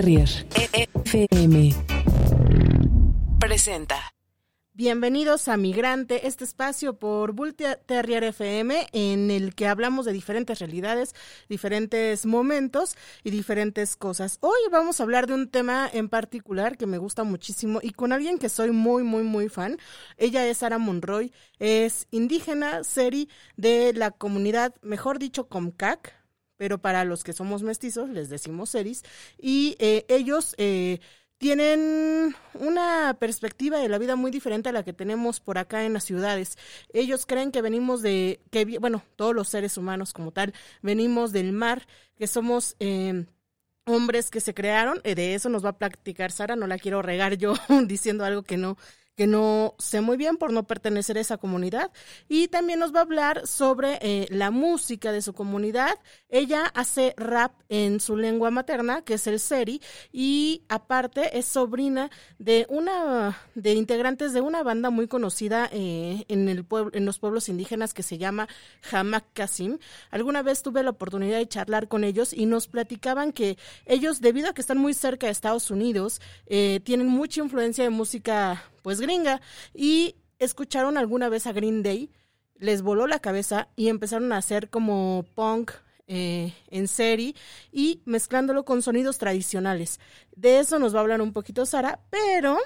Terrier FM presenta. Bienvenidos a Migrante, este espacio por Bull Terrier FM en el que hablamos de diferentes realidades, diferentes momentos y diferentes cosas. Hoy vamos a hablar de un tema en particular que me gusta muchísimo y con alguien que soy muy, muy, muy fan. Ella es Sara Monroy, es indígena, seri de la comunidad, mejor dicho, Comcac, pero para los que somos mestizos les decimos seris, y eh, ellos eh, tienen una perspectiva de la vida muy diferente a la que tenemos por acá en las ciudades. Ellos creen que venimos de, que bueno, todos los seres humanos como tal, venimos del mar, que somos... Eh, hombres que se crearon, de eso nos va a platicar Sara, no la quiero regar yo diciendo algo que no, que no sé muy bien por no pertenecer a esa comunidad. Y también nos va a hablar sobre eh, la música de su comunidad. Ella hace rap en su lengua materna, que es el seri, y aparte es sobrina de una de integrantes de una banda muy conocida eh, en el pueblo, en los pueblos indígenas que se llama Hamak Kasim. Alguna vez tuve la oportunidad de charlar con ellos y nos platicaban que ellos, debido a que están muy cerca de Estados Unidos, eh, tienen mucha influencia de música pues gringa, y escucharon alguna vez a Green Day, les voló la cabeza y empezaron a hacer como punk eh, en serie y mezclándolo con sonidos tradicionales. De eso nos va a hablar un poquito Sara, pero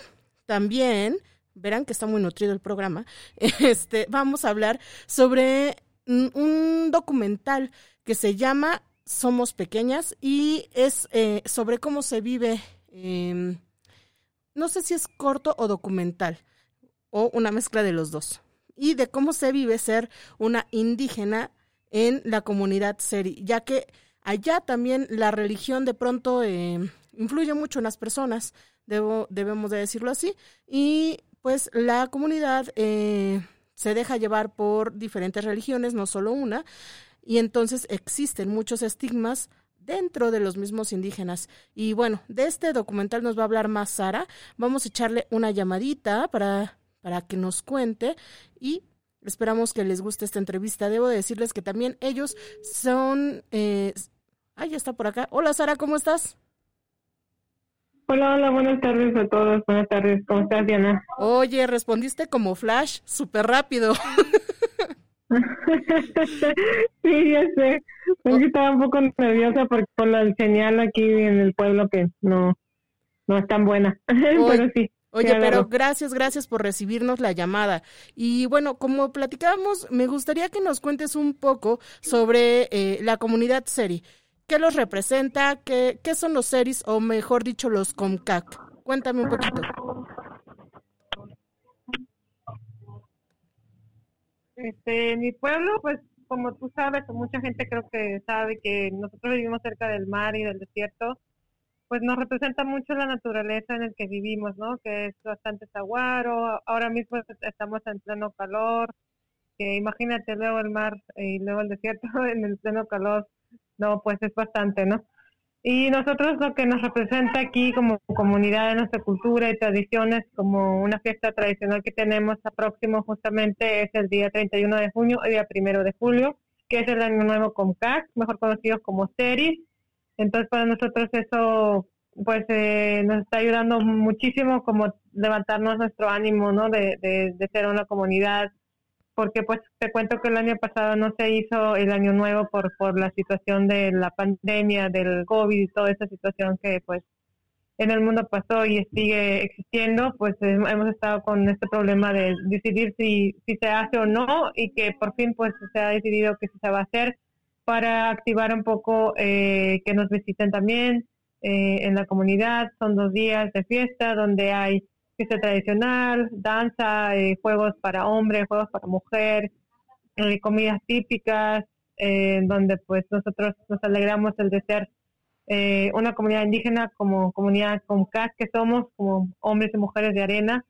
también verán que está muy nutrido el programa. Este, vamos a hablar sobre un documental que se llama Somos Pequeñas y es eh, sobre cómo se vive eh, no sé si es corto o documental, o una mezcla de los dos, y de cómo se vive ser una indígena en la comunidad seri, ya que allá también la religión de pronto eh, influye mucho en las personas, debo, debemos de decirlo así, y pues la comunidad eh, se deja llevar por diferentes religiones, no solo una, y entonces existen muchos estigmas dentro de los mismos indígenas. Y bueno, de este documental nos va a hablar más Sara. Vamos a echarle una llamadita para, para que nos cuente y esperamos que les guste esta entrevista. Debo decirles que también ellos son... Eh, ya está por acá. Hola Sara, ¿cómo estás? Hola, hola, buenas tardes a todos. Buenas tardes, ¿cómo estás, Diana? Oye, respondiste como flash, súper rápido. sí, ya sé. estaba un poco nerviosa por, por la señal aquí en el pueblo que no, no es tan buena. pero sí. Oye, pero gracias, gracias por recibirnos la llamada. Y bueno, como platicábamos, me gustaría que nos cuentes un poco sobre eh, la comunidad Seri. ¿Qué los representa? ¿Qué, ¿Qué son los Seris o mejor dicho los Comcac? Cuéntame un poquito. Este, mi pueblo, pues como tú sabes, mucha gente creo que sabe que nosotros vivimos cerca del mar y del desierto, pues nos representa mucho la naturaleza en el que vivimos, ¿no? Que es bastante saguaro, ahora mismo estamos en pleno calor, que imagínate luego el mar y luego el desierto en el pleno calor, no, pues es bastante, ¿no? Y nosotros lo que nos representa aquí como comunidad de nuestra cultura y tradiciones, como una fiesta tradicional que tenemos a próximo justamente es el día 31 de junio y día 1 de julio, que es el Año Nuevo CAC, mejor conocido como SERI. Entonces para nosotros eso pues eh, nos está ayudando muchísimo como levantarnos nuestro ánimo, ¿no? De, de, de ser una comunidad porque pues te cuento que el año pasado no se hizo el año nuevo por, por la situación de la pandemia, del COVID y toda esa situación que pues en el mundo pasó y sigue existiendo, pues hemos estado con este problema de decidir si, si se hace o no y que por fin pues se ha decidido que se va a hacer para activar un poco eh, que nos visiten también eh, en la comunidad. Son dos días de fiesta donde hay fiesta tradicional, danza, eh, juegos para hombres, juegos para mujer, eh, comidas típicas, eh, donde pues nosotros nos alegramos el de ser una comunidad indígena como comunidad con CAS que somos, como hombres y mujeres de arena.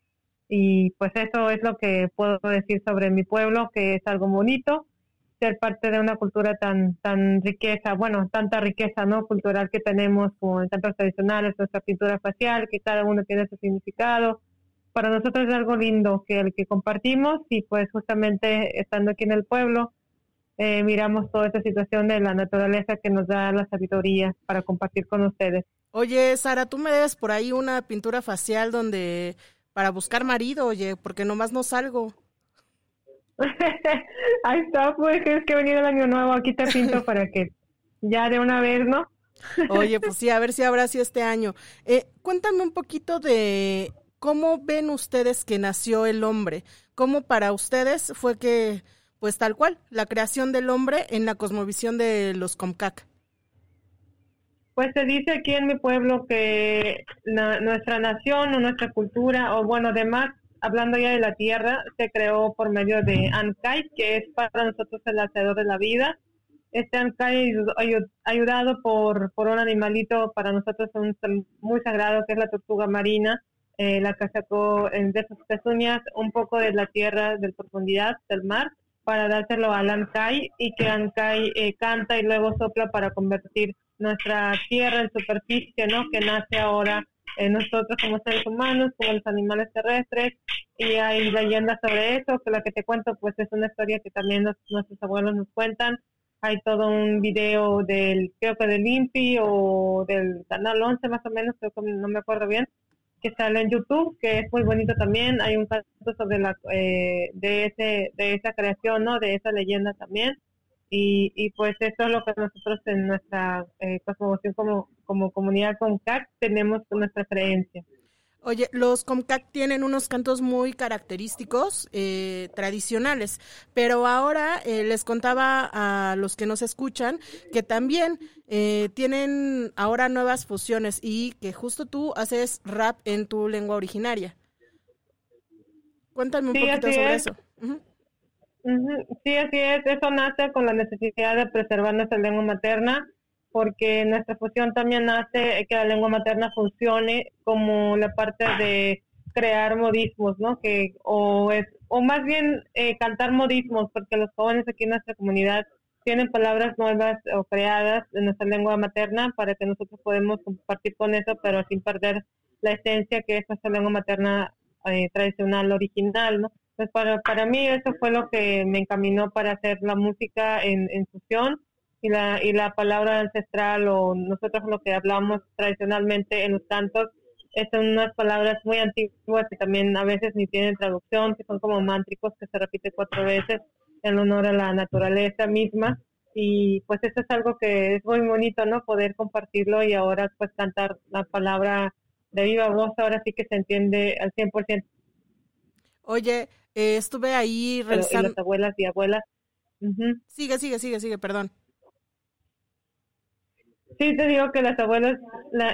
Y pues eso es lo que puedo decir sobre mi pueblo, que es algo bonito, ser parte de una cultura tan tan riqueza, bueno, tanta riqueza no cultural que tenemos como en cantos tradicionales, nuestra pintura facial, que cada uno tiene su significado. Para nosotros es algo lindo que el que compartimos y pues justamente estando aquí en el pueblo eh, miramos toda esta situación de la naturaleza que nos da la sabiduría para compartir con ustedes. Oye, Sara, tú me debes por ahí una pintura facial donde para buscar marido, oye, porque nomás no salgo. Ahí está, pues es que ha venido el año nuevo, aquí te pinto para que ya de una vez, ¿no? Oye, pues sí, a ver si habrá sido este año. Eh, cuéntame un poquito de cómo ven ustedes que nació el hombre, cómo para ustedes fue que, pues tal cual, la creación del hombre en la cosmovisión de los Comcac. Pues se dice aquí en mi pueblo que nuestra nación o nuestra cultura, o bueno, además, hablando ya de la tierra, se creó por medio de Ankai, que es para nosotros el hacedor de la vida. Este Ankai ayudado por, por un animalito para nosotros un, muy sagrado, que es la tortuga marina, eh, la que sacó de sus pezuñas un poco de la tierra, de profundidad del mar, para dárselo al Ankai y que Ankai eh, canta y luego sopla para convertir nuestra tierra en superficie, ¿no? Que nace ahora nosotros como seres humanos, como los animales terrestres, y hay leyendas sobre eso, que la que te cuento pues es una historia que también nuestros abuelos nos cuentan. Hay todo un video del, creo que del INPI o del Canal 11 más o menos, creo que no me acuerdo bien, que sale en YouTube, que es muy bonito también. Hay un caso sobre la, eh, de, ese, de esa creación, ¿no? De esa leyenda también. Y, y pues eso es lo que nosotros en nuestra eh, cosmovisión como, como comunidad COMCAC tenemos con nuestra creencia. Oye, los Comcac tienen unos cantos muy característicos, eh, tradicionales, pero ahora eh, les contaba a los que nos escuchan que también eh, tienen ahora nuevas fusiones y que justo tú haces rap en tu lengua originaria. Cuéntame un poquito sobre eso. Sí, así es. Eso nace con la necesidad de preservar nuestra lengua materna, porque nuestra fusión también hace que la lengua materna funcione como la parte de crear modismos, ¿no? Que o es o más bien eh, cantar modismos, porque los jóvenes aquí en nuestra comunidad tienen palabras nuevas o creadas en nuestra lengua materna para que nosotros podamos compartir con eso, pero sin perder la esencia que es nuestra lengua materna eh, tradicional, original, ¿no? Pues para, para mí eso fue lo que me encaminó para hacer la música en, en fusión y la, y la palabra ancestral o nosotros lo que hablamos tradicionalmente en los cantos son unas palabras muy antiguas que también a veces ni tienen traducción, que son como mántricos que se repite cuatro veces en honor a la naturaleza misma. Y pues eso es algo que es muy bonito, ¿no? Poder compartirlo y ahora pues cantar la palabra de viva voz, ahora sí que se entiende al 100%. Oye, eh, estuve ahí revisando. las abuelas y abuelas. Sigue, sigue, sigue, sigue, perdón. Sí, te digo que las abuelas,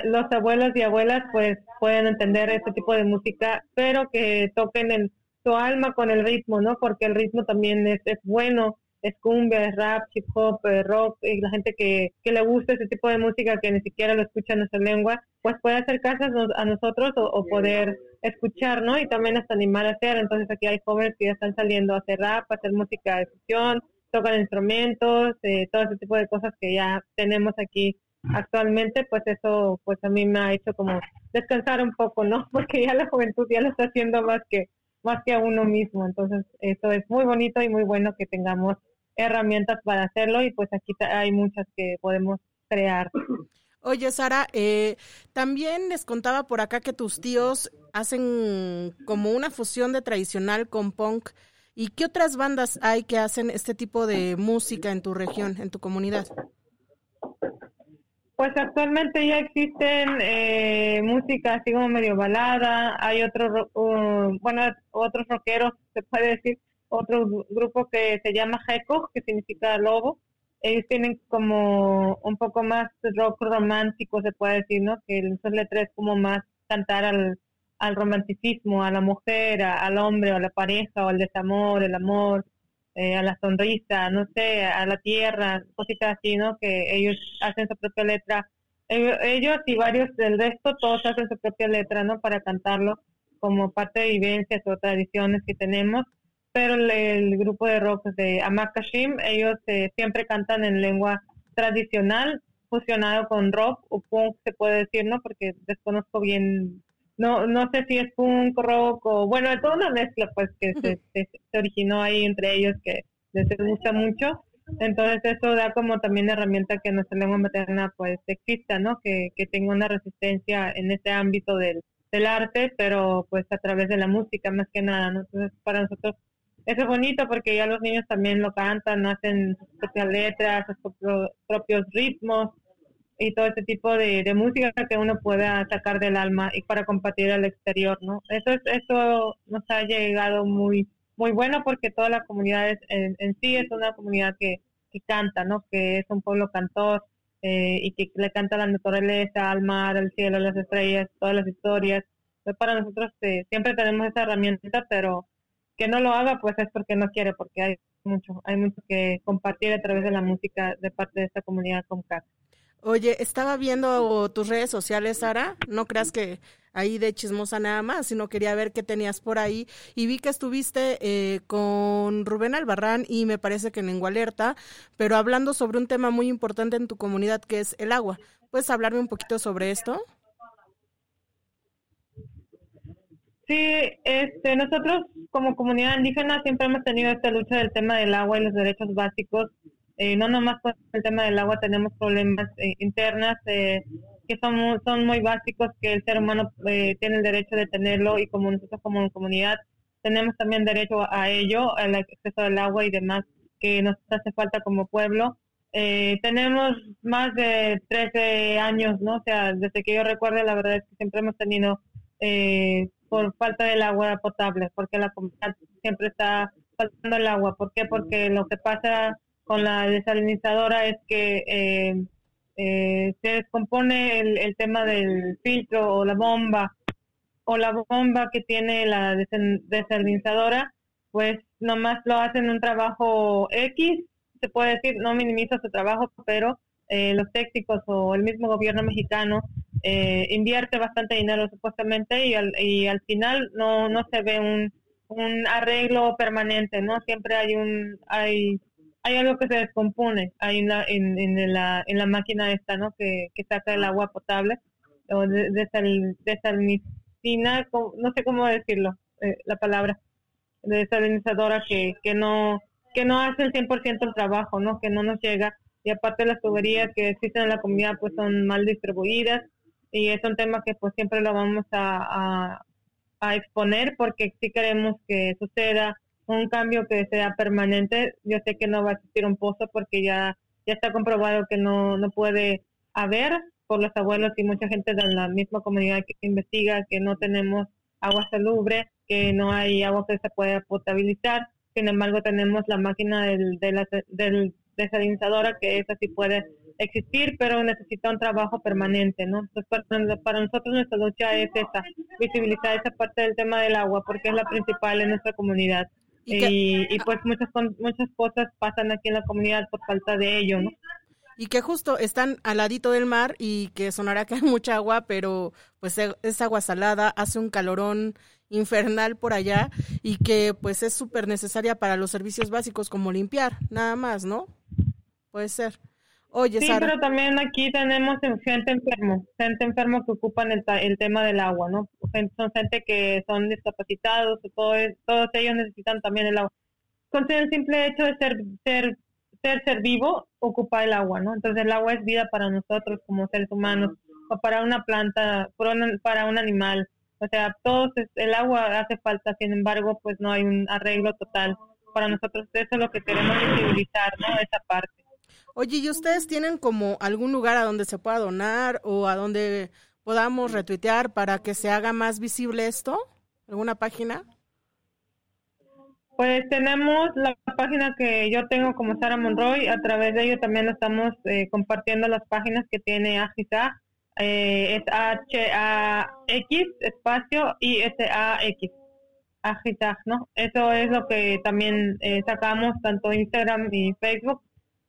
los abuelos y abuelas pues pueden entender este tipo de música, pero que toquen en su alma con el ritmo, ¿no? Porque el ritmo también es, es bueno, es cumbia, es rap, hip hop, eh, rock, y la gente que, que le gusta ese tipo de música que ni siquiera lo escucha en nuestra lengua, pues puede acercarse a nosotros o, poder escuchar, ¿no? Y también hasta animar a hacer. Entonces aquí hay jóvenes que ya están saliendo a hacer rap, a hacer música de fusión, tocan instrumentos, eh, todo ese tipo de cosas que ya tenemos aquí actualmente, pues eso pues a mí me ha hecho como descansar un poco, ¿no? Porque ya la juventud ya lo está haciendo más que más que a uno mismo. Entonces, eso es muy bonito y muy bueno que tengamos herramientas para hacerlo y pues aquí hay muchas que podemos crear. Oye, Sara, eh, también les contaba por acá que tus tíos hacen como una fusión de tradicional con punk. ¿Y qué otras bandas hay que hacen este tipo de música en tu región, en tu comunidad? Pues actualmente ya existen eh, música así como medio balada, hay otros, uh, bueno, otros rockeros, se puede decir, otro grupo que se llama Heko, que significa lobo, ellos tienen como un poco más rock romántico, se puede decir, ¿no? Que sus letras es como más cantar al, al romanticismo, a la mujer, al hombre, o a la pareja, o al desamor, el amor, eh, a la sonrisa, no sé, a la tierra, cositas así, ¿no? Que ellos hacen su propia letra. Ellos y varios del resto, todos hacen su propia letra, ¿no? Para cantarlo como parte de vivencias o tradiciones que tenemos pero el, grupo de rock de Amakashim, ellos eh, siempre cantan en lengua tradicional, fusionado con rock o punk, se puede decir, ¿no? Porque desconozco bien, no no sé si es punk, rock o, bueno, es toda una mezcla, pues, que se, se, originó ahí entre ellos, que les gusta mucho. Entonces eso da como también herramienta que nuestra lengua materna pues exista, ¿no? Que, que tenga una resistencia en este ámbito del, del arte, pero pues a través de la música más que nada, ¿no? Entonces para nosotros eso es bonito porque ya los niños también lo cantan, hacen sus propias letras, sus propios ritmos y todo ese tipo de, de, música que uno pueda sacar del alma y para compartir al exterior, ¿no? Eso es, eso nos ha llegado muy muy bueno porque toda la comunidad en, en, sí es una comunidad que, que canta, ¿no? Que es un pueblo cantor eh, y que le canta la naturaleza, al mar, al cielo, las estrellas, todas las historias. Entonces para nosotros eh, siempre tenemos esa herramienta, pero que no lo haga pues es porque no quiere, porque hay mucho, hay mucho que compartir a través de la música de parte de esta comunidad con casa. Oye, estaba viendo tus redes sociales, Sara. No creas que ahí de chismosa nada más, sino quería ver qué tenías por ahí. Y vi que estuviste eh, con Rubén Albarrán y me parece que en Lengua pero hablando sobre un tema muy importante en tu comunidad que es el agua. ¿Puedes hablarme un poquito sobre esto? Sí, este, nosotros como comunidad indígena siempre hemos tenido esta lucha del tema del agua y los derechos básicos eh, no nomás con el tema del agua tenemos problemas eh, internas eh, que son, son muy básicos que el ser humano tiene el derecho de tenerlo y como nosotros como comunidad tenemos también derecho a ello, al acceso al agua y demás que nos hace falta como pueblo. tenemos más de 13 años, ¿no? O sea, desde que yo recuerdo, la verdad es que siempre hemos tenido por falta del agua potable, porque la comunidad siempre está faltando el agua. ¿Por qué? Porque lo que pasa con la desalinizadora es que eh, eh, se descompone el, tema del filtro o la bomba o la bomba que tiene la desalinizadora, pues nomás lo hacen un trabajo X, se puede decir, no minimiza su trabajo, pero eh, los técnicos o el mismo gobierno mexicano invierte bastante dinero supuestamente y al, y al final no, no se ve un, un arreglo permanente, ¿no? Siempre hay un hay hay algo que se descompone en la, en, en la, en la máquina esta, ¿no? Que, que saca el agua potable o de, desalinizina, no sé cómo decirlo, eh, la palabra, de desalinizadora que, que no que no hace el 100% el trabajo, ¿no? Que no nos llega. Y aparte las tuberías que existen en la comunidad pues son mal distribuidas y es un tema que pues siempre lo vamos a, a, exponer porque si queremos que suceda un cambio que sea permanente, yo sé que no va a existir un pozo porque ya, ya está comprobado que no, no puede haber por los abuelos y mucha gente de la misma comunidad que investiga que no tenemos agua salubre, que no hay agua que se pueda potabilizar. Sin embargo, tenemos la máquina del, de del desalinizadora que esa sí puede existir, pero necesita un trabajo permanente, ¿no? Entonces, para, para, nosotros nuestra lucha es esa, visibilizar esa parte del tema del agua, porque es la principal en nuestra comunidad. Y, pues muchas, muchas cosas pasan aquí en la comunidad por falta de ello, ¿no? Y que justo están al ladito del mar y que sonará que hay mucha agua, pero pues es agua salada, hace un calorón infernal por allá y que pues es súper necesaria para los servicios básicos como limpiar, nada más, ¿no? Puede ser. Oye, sí, pero también aquí tenemos gente enfermo, gente enfermo que ocupan el, el tema del agua, ¿no? Son gente que son discapacitados, todo, todos ellos necesitan también el agua. Con el simple hecho de ser, ser, ser ser vivo, ocupa el agua, ¿no? Entonces el agua es vida para nosotros como seres humanos, o para una planta, para un animal. O sea, todos el agua hace falta, sin embargo, pues no hay un arreglo total. Para nosotros eso es lo que queremos visibilizar, ¿no? Esa parte. Oye, ¿y ustedes tienen como algún lugar a donde se pueda donar o a donde podamos retuitear para que se haga más visible esto? ¿Alguna página? Pues tenemos la página que yo tengo como Sara Monroy, a través de ello también estamos eh, compartiendo las páginas que tiene Agisa, eh, es H-A-X, espacio, y S-A-X, Agisa, ¿no? Eso es lo que también eh, sacamos tanto Instagram y Facebook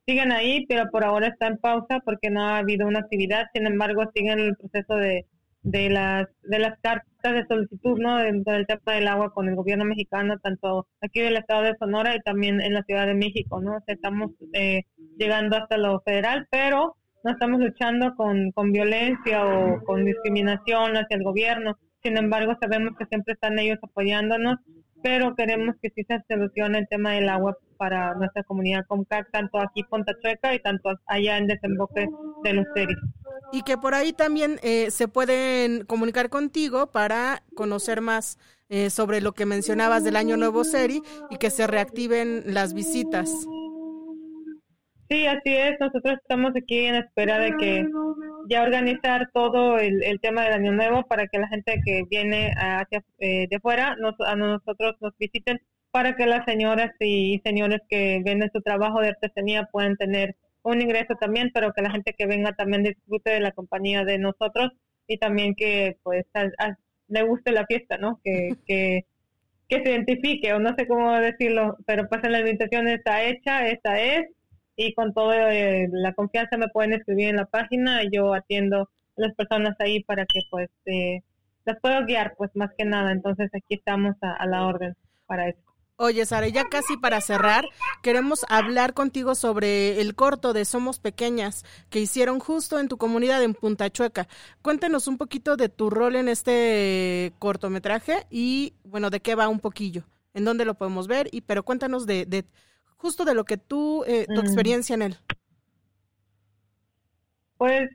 siguen ahí, pero por ahora está en pausa porque no ha habido una actividad. Sin embargo, siguen el proceso de, de las de las cartas de solicitud, ¿no? Dentro del tema del agua con el gobierno mexicano, tanto aquí del estado de Sonora y también en la Ciudad de México, ¿no? estamos eh, llegando hasta lo federal, pero no estamos luchando con, con violencia o con discriminación hacia el gobierno. Sin embargo, sabemos que siempre están ellos apoyándonos pero queremos que sí se solucione el tema del agua para nuestra comunidad COMCAC, tanto aquí Ponta Chueca y tanto allá en desemboque de los series. Y que por ahí también eh, se pueden comunicar contigo para conocer más eh, sobre lo que mencionabas del Año Nuevo Seri y que se reactiven las visitas. Sí, así es. Nosotros estamos aquí en espera de que ya organizar todo el, tema del Año Nuevo para que la gente que viene hacia eh, de fuera nos, a nosotros nos visiten para que las señoras y señores que venden su trabajo de artesanía puedan tener un ingreso también, pero que la gente que venga también disfrute de la compañía de nosotros y también que pues le guste la fiesta, ¿no? Que, que, que se identifique o no sé cómo decirlo, pero pues la invitación está hecha, esta es y con toda eh, la confianza me pueden escribir en la página yo atiendo a las personas ahí para que pues eh, las puedo guiar pues más que nada entonces aquí estamos a, la orden para eso Oye, Sara, ya casi para cerrar, queremos hablar contigo sobre el corto de Somos Pequeñas que hicieron justo en tu comunidad en Punta Chueca. Cuéntanos un poquito de tu rol en este cortometraje y, bueno, de qué va un poquillo, en dónde lo podemos ver, y pero cuéntanos de, de justo de lo que tú, eh, tu mm. experiencia en él. Pues,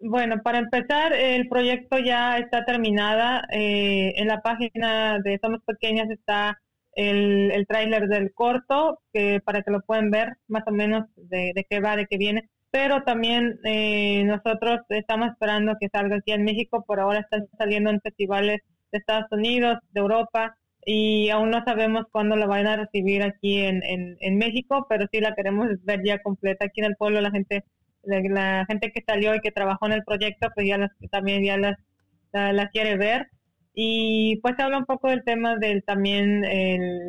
bueno, para empezar, el proyecto ya está terminada. Eh, en la página de Somos Pequeñas está el, el tráiler del corto, que para que lo puedan ver más o menos de, de qué va, de qué viene. Pero también eh, nosotros estamos esperando que salga aquí en México. Por ahora están saliendo en festivales de Estados Unidos, de Europa, y aún no sabemos cuándo la van a recibir aquí en, en, México, pero sí la queremos ver ya completa aquí en el pueblo. La gente la, gente que salió y que trabajó en el proyecto, pues ya las, también ya las, la, quiere ver. Y pues habla un poco del tema del también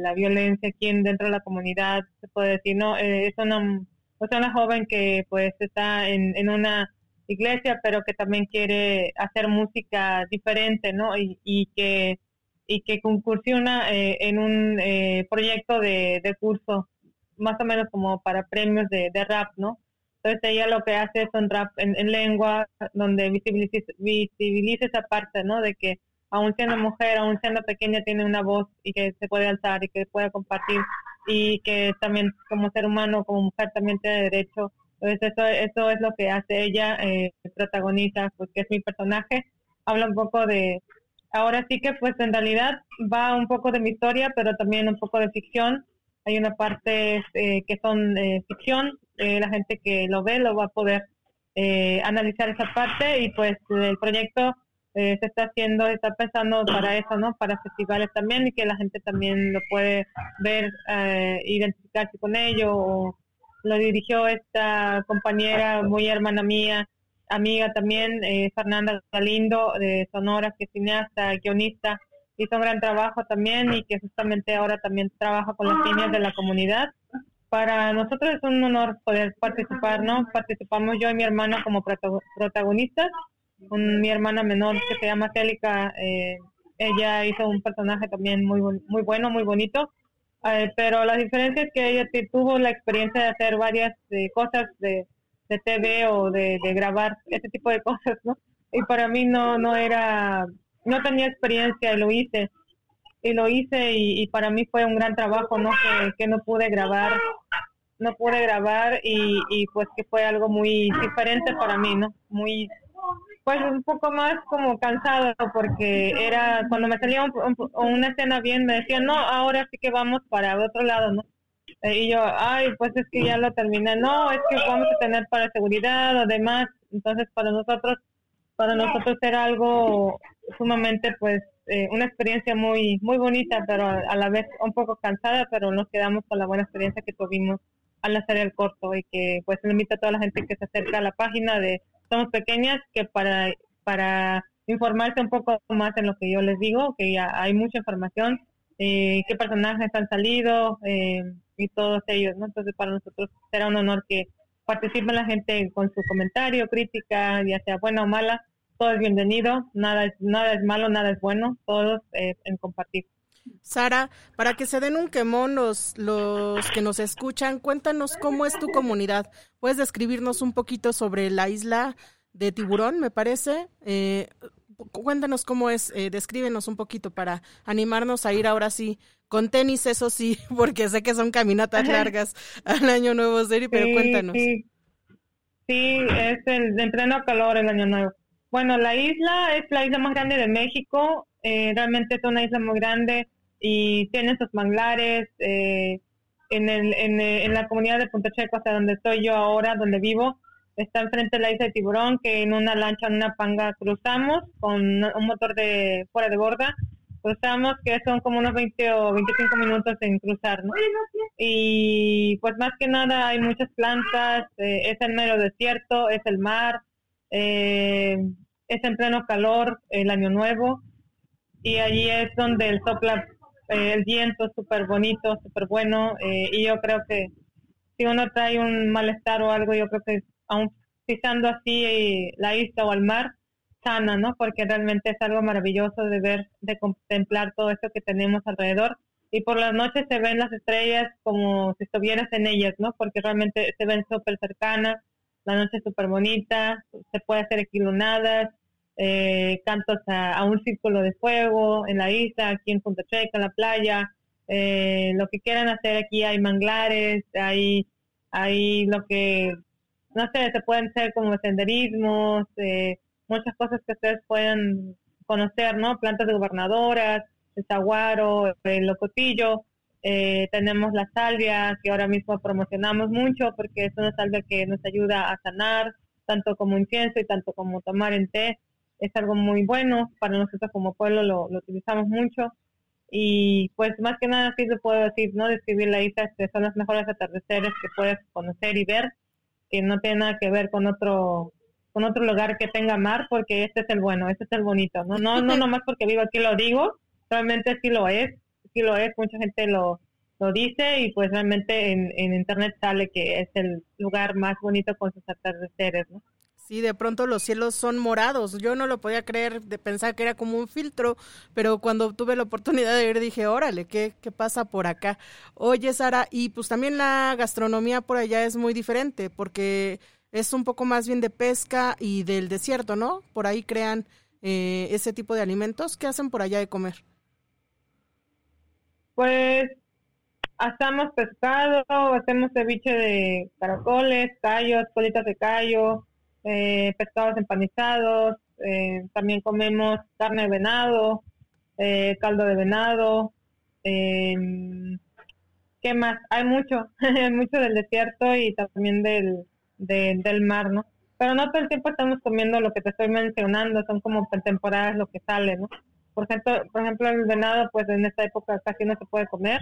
la violencia aquí dentro de la comunidad, se puede decir, ¿no? Eh, es una, pues una joven que pues está en, en una iglesia, pero que también quiere hacer música diferente, ¿no? Y, y que y que concursiona eh, en un eh, proyecto de, curso, más o menos como para premios de, rap, ¿no? Entonces ella lo que hace es un rap en, lengua donde visibiliza, visibiliza esa parte, ¿no? De que aún siendo mujer, aún siendo pequeña, tiene una voz y que se puede alzar y que puede compartir y que también como ser humano, como mujer, también tiene derecho. Entonces eso, eso es lo que hace ella, eh, protagoniza, pues que es mi personaje. Habla un poco de, ahora sí que pues en realidad va un poco de mi historia, pero también un poco de ficción. Hay una parte eh, que son eh, ficción, eh, la gente que lo ve lo va a poder analizar esa parte y pues el proyecto se está haciendo, está pensando para eso, ¿no? Para festivales también y que la gente también lo puede ver, identificarse con ello. lo dirigió esta compañera, muy hermana mía, amiga también, eh, Fernanda Galindo de Sonora, que es cineasta, guionista, hizo un gran trabajo también y que justamente ahora también trabaja con las niñas de la comunidad. Para nosotros es un honor poder participar, ¿no? Participamos yo y mi hermana como protagonistas. mi hermana menor que se llama Célica, eh, ella hizo un personaje también muy, muy bueno, muy bonito. Eh, pero la diferencia es que ella tuvo la experiencia de hacer varias cosas de de TV o de, grabar ese tipo de cosas, ¿no? Y para mí no, no era, no tenía experiencia y lo hice. Y lo hice y, para mí fue un gran trabajo, ¿no? Que, no pude grabar, no pude grabar y, y pues que fue algo muy diferente para mí, ¿no? Muy, pues un poco más como cansado porque era cuando me salía una escena bien me decían no ahora sí que vamos para otro lado no y yo, ay, pues es que ya lo terminé. No, es que vamos a tener para seguridad o demás. Entonces, para nosotros, para nosotros era algo sumamente, pues, eh, una experiencia muy, muy bonita, pero a la vez un poco cansada, pero nos quedamos con la buena experiencia que tuvimos al hacer el corto y que, pues, invito a toda la gente que se acerca a la página de Somos Pequeñas, que para, para informarse un poco más en lo que yo les digo, que ya hay mucha información, eh, qué personajes han salido, eh, y todos ellos, ¿no? Entonces para nosotros será un honor que participe la gente con su comentario, crítica, ya sea buena o mala, todo es bienvenido, nada es, nada es malo, nada es bueno, todos eh, en compartir. Sara, para que se den un quemón los, los que nos escuchan, cuéntanos cómo es tu comunidad. ¿Puedes describirnos un poquito sobre la isla de tiburón, me parece. Eh, cuéntanos cómo es, eh, descríbenos un poquito para animarnos a ir ahora sí con tenis, eso sí, porque sé que son caminatas largas al Año Nuevo, Seri, pero cuéntanos. Sí. sí, es el de pleno calor el Año Nuevo. Bueno, la isla es la isla más grande de México, eh, realmente es una isla muy grande y tiene sus manglares. Eh, en, el, en, en, la comunidad de Punta Checo, hasta donde estoy yo ahora, donde vivo, está enfrente de la isla de Tiburón, que en una lancha, en una panga cruzamos con un motor de fuera de borda. Cruzamos que son como unos 20 o 25 minutos en cruzar, ¿no? Y pues más que nada hay muchas plantas, eh, es el mero desierto, es el mar, eh, es en pleno calor el año nuevo. Y allí es donde el sopla eh, el viento súper bonito, súper bueno y yo creo que si uno trae un malestar o algo, yo creo que aún pisando así la isla o el mar, sana, ¿no? Porque realmente es algo maravilloso de ver, de contemplar todo esto que tenemos alrededor. Y por las noches se ven las estrellas como si estuvieras en ellas, ¿no? Porque realmente se ven súper cercanas, la noche es súper bonita, se puede hacer equilunadas, eh, cantos a, un círculo de fuego en la isla, aquí en Punta Checa, en la playa, eh, lo que quieran hacer aquí hay manglares, hay, hay lo que, no sé, se pueden hacer como senderismos, eh, muchas cosas que ustedes pueden conocer, ¿no? Plantas de gobernadoras, el saguaro, el locotillo, eh, tenemos la salvia que ahora mismo promocionamos mucho porque es una salvia que nos ayuda a sanar, tanto como incienso y tanto como tomar en té. Es algo muy bueno para nosotros como pueblo, lo, lo utilizamos mucho. Y pues más que nada sí lo puedo decir, ¿no? Describir la isla, que son los mejores atardeceres que puedes conocer y ver, que no tiene nada que ver con otro con otro lugar que tenga mar, porque este es el bueno, este es el bonito, ¿no? No, no nomás porque vivo aquí lo digo, realmente sí lo es, sí lo es, mucha gente lo, lo dice y pues realmente en, en internet sale que es el lugar más bonito con sus atardeceres, ¿no? Sí, de pronto los cielos son morados. Yo no lo podía creer, de pensar que era como un filtro, pero cuando tuve la oportunidad de ir dije, órale, ¿qué, qué pasa por acá? Oye, Sara, y pues también la gastronomía por allá es muy diferente, porque es un poco más bien de pesca y del desierto, ¿no? Por ahí crean eh, ese tipo de alimentos. ¿Qué hacen por allá de comer? Pues hacemos pescado, hacemos ceviche de caracoles, callos, colitas de callo, eh, pescados empanizados, eh, también comemos carne de venado, caldo de venado. Em, ¿Qué más? Hay mucho, mucho del desierto y también del, del mar, ¿no? Pero no todo el tiempo estamos comiendo lo que te estoy mencionando, son como temporadas lo que sale, ¿no? Por ejemplo, por ejemplo el venado, pues en esta época casi no se puede comer,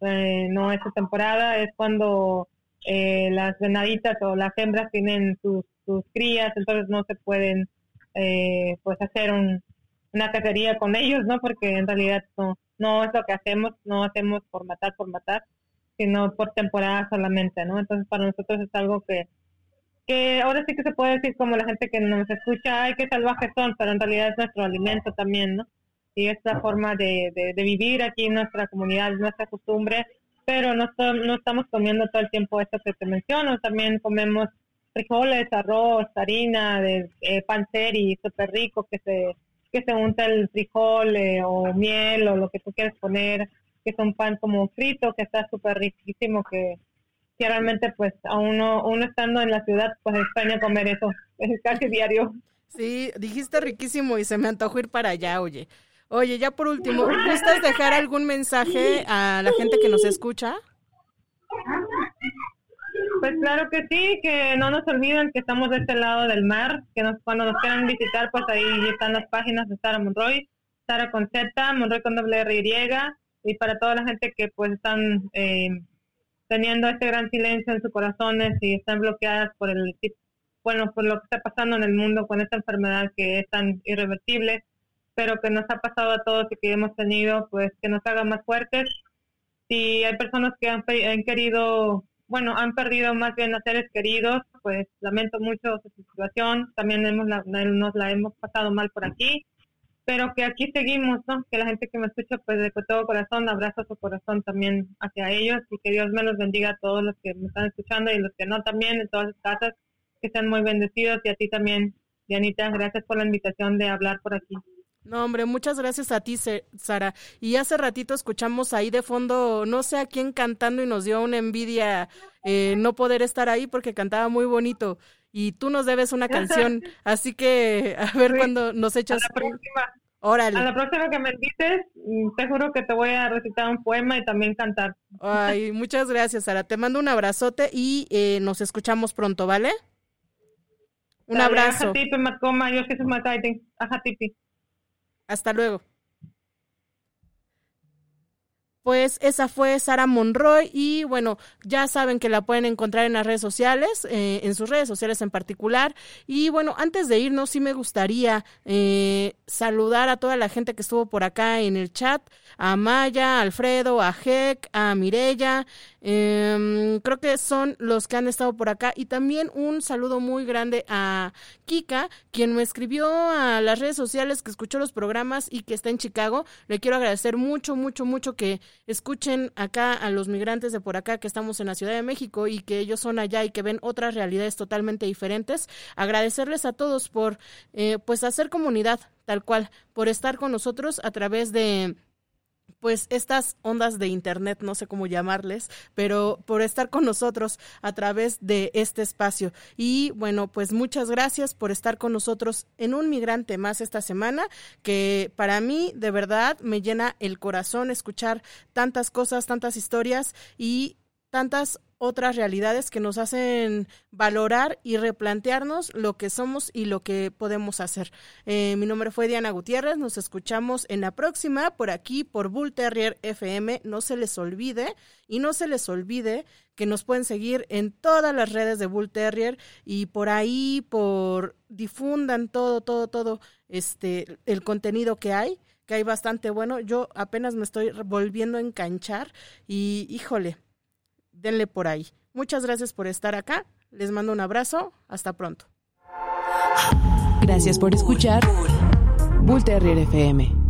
eh, no es su temporada, es cuando eh, las venaditas o las hembras tienen sus, sus crías, entonces no se pueden eh, pues hacer un, una cacería con ellos, ¿no? Porque en realidad no, no es lo que hacemos, no hacemos por matar, por matar, sino por temporada solamente, ¿no? Entonces para nosotros es algo que que ahora sí que se puede decir como la gente que nos escucha, ay, qué salvajes son, pero en realidad es nuestro alimento también, ¿no? Y es la forma de, de, vivir aquí en nuestra comunidad, nuestra costumbre, pero no, no estamos comiendo todo el tiempo esto que te menciono, también comemos frijoles, arroz, harina, de, eh, súper rico, que se, que se unta el frijol eh, o miel o lo que tú quieras poner, que es un pan como frito, que está súper riquísimo, que realmente pues a uno, uno estando en la ciudad pues extraña comer eso, es casi diario. Sí, dijiste riquísimo y se me antojó ir para allá, oye. Oye, ya por último, ¿gustas dejar algún mensaje a la gente que nos escucha? Pues claro que sí, que no nos olviden que estamos de este lado del mar, que nos, cuando nos quieran visitar, pues ahí están las páginas de Sara Monroy, Sara con Z, Monroy con doble R y, para toda la gente que pues están eh, teniendo este gran silencio en sus corazones y están bloqueadas por el bueno por lo que está pasando en el mundo con esta enfermedad que es tan irreversible pero que nos ha pasado a todos y que hemos tenido pues que nos haga más fuertes. Si hay personas que han querido bueno han perdido más bien a seres queridos pues lamento mucho su situación también hemos nos la hemos pasado mal por aquí pero que aquí seguimos, ¿no? Que la gente que me escucha, pues de todo corazón, abrazo su corazón también hacia ellos y que Dios me los bendiga a todos los que me están escuchando y los que no también, en todas las casas, que sean muy bendecidos y a ti también, Dianita, gracias por la invitación de hablar por aquí. No, hombre, muchas gracias a ti, Sara. Y hace ratito escuchamos ahí de fondo, no sé a quién cantando y nos dio una envidia eh, no poder estar ahí porque cantaba muy bonito. Y tú nos debes una canción, así que a ver cuando nos echas. A la próxima. Órale. A la próxima que me invites, mm, te juro que te voy a recitar un poema y también cantar. Ay, muchas gracias, Sara. Te mando un abrazote y eh, nos escuchamos pronto, ¿vale? Un abrazo. Hasta luego. Pues esa fue Sara Monroy y bueno, ya saben que la pueden encontrar en las redes sociales, eh, en sus redes sociales en particular. Y bueno, antes de irnos, sí me gustaría eh, saludar a toda la gente que estuvo por acá en el chat, a Maya, a Alfredo, a Heck, a Mirella, eh, creo que son los que han estado por acá y también un saludo muy grande a Kika, quien me escribió a las redes sociales que escuchó los programas y que está en Chicago. Le quiero agradecer mucho, mucho, mucho que escuchen acá a los migrantes de por acá que estamos en la Ciudad de México y que ellos son allá y que ven otras realidades totalmente diferentes. Agradecerles a todos por eh, pues hacer comunidad tal cual, por estar con nosotros a través de pues estas ondas de internet, no sé cómo llamarles, pero por estar con nosotros a través de este espacio. Y bueno, pues muchas gracias por estar con nosotros en un migrante más esta semana, que para mí de verdad me llena el corazón escuchar tantas cosas, tantas historias y tantas otras realidades que nos hacen valorar y replantearnos lo que somos y lo que podemos hacer. Eh, mi nombre fue Diana Gutiérrez, nos escuchamos en la próxima por aquí por Bull Terrier FM. No se les olvide y no se les olvide que nos pueden seguir en todas las redes de Bull Terrier y por ahí por difundan todo todo todo este el contenido que hay que hay bastante bueno. Yo apenas me estoy volviendo a enganchar y híjole, denle por ahí. Muchas gracias por estar acá. Les mando un abrazo. Hasta pronto. Gracias por escuchar Bull Terrier FM.